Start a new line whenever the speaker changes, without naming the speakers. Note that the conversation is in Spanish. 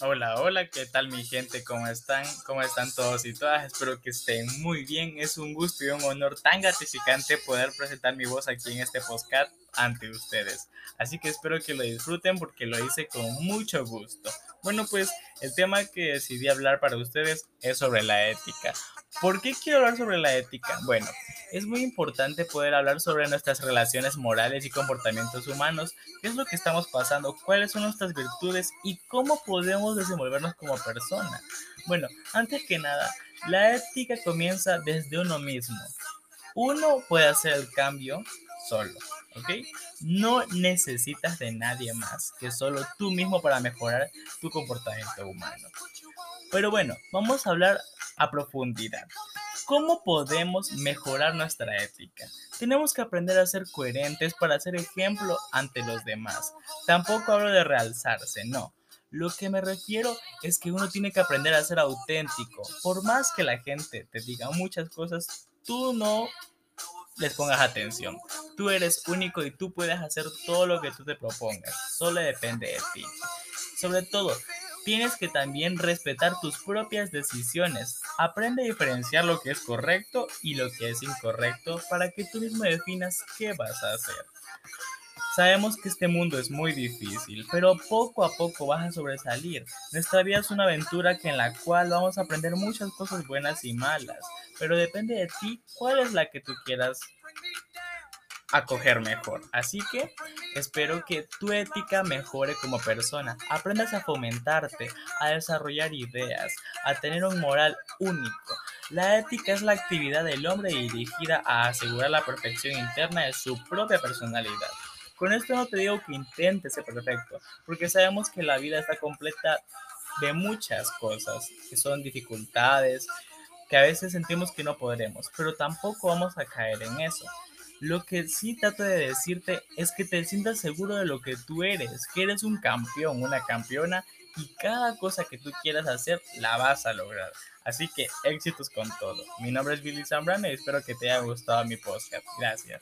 Hola, hola, ¿qué tal mi gente? ¿Cómo están? ¿Cómo están todos y todas? Espero que estén muy bien. Es un gusto y un honor tan gratificante poder presentar mi voz aquí en este podcast ante ustedes. Así que espero que lo disfruten porque lo hice con mucho gusto. Bueno, pues el tema que decidí hablar para ustedes es sobre la ética. ¿Por qué quiero hablar sobre la ética? Bueno, es muy importante poder hablar sobre nuestras relaciones morales y comportamientos humanos, qué es lo que estamos pasando, cuáles son nuestras virtudes y cómo podemos desenvolvernos como persona. Bueno, antes que nada, la ética comienza desde uno mismo. Uno puede hacer el cambio solo, ¿ok? No necesitas de nadie más que solo tú mismo para mejorar tu comportamiento humano. Pero bueno, vamos a hablar a profundidad. ¿Cómo podemos mejorar nuestra ética? Tenemos que aprender a ser coherentes para ser ejemplo ante los demás. Tampoco hablo de realzarse, no. Lo que me refiero es que uno tiene que aprender a ser auténtico. Por más que la gente te diga muchas cosas, tú no les pongas atención. Tú eres único y tú puedes hacer todo lo que tú te propongas. Solo depende de ti. Sobre todo, tienes que también respetar tus propias decisiones. Aprende a diferenciar lo que es correcto y lo que es incorrecto para que tú mismo definas qué vas a hacer. Sabemos que este mundo es muy difícil, pero poco a poco vas a sobresalir. Nuestra vida es una aventura que en la cual vamos a aprender muchas cosas buenas y malas, pero depende de ti cuál es la que tú quieras acoger mejor. Así que espero que tu ética mejore como persona. Aprendas a fomentarte, a desarrollar ideas, a tener un moral único. La ética es la actividad del hombre dirigida a asegurar la perfección interna de su propia personalidad. Con esto no te digo que intentes ser perfecto, porque sabemos que la vida está completa de muchas cosas, que son dificultades, que a veces sentimos que no podremos, pero tampoco vamos a caer en eso. Lo que sí trato de decirte es que te sientas seguro de lo que tú eres, que eres un campeón, una campeona y cada cosa que tú quieras hacer la vas a lograr. Así que éxitos con todo. Mi nombre es Billy Zambrano y espero que te haya gustado mi podcast. Gracias.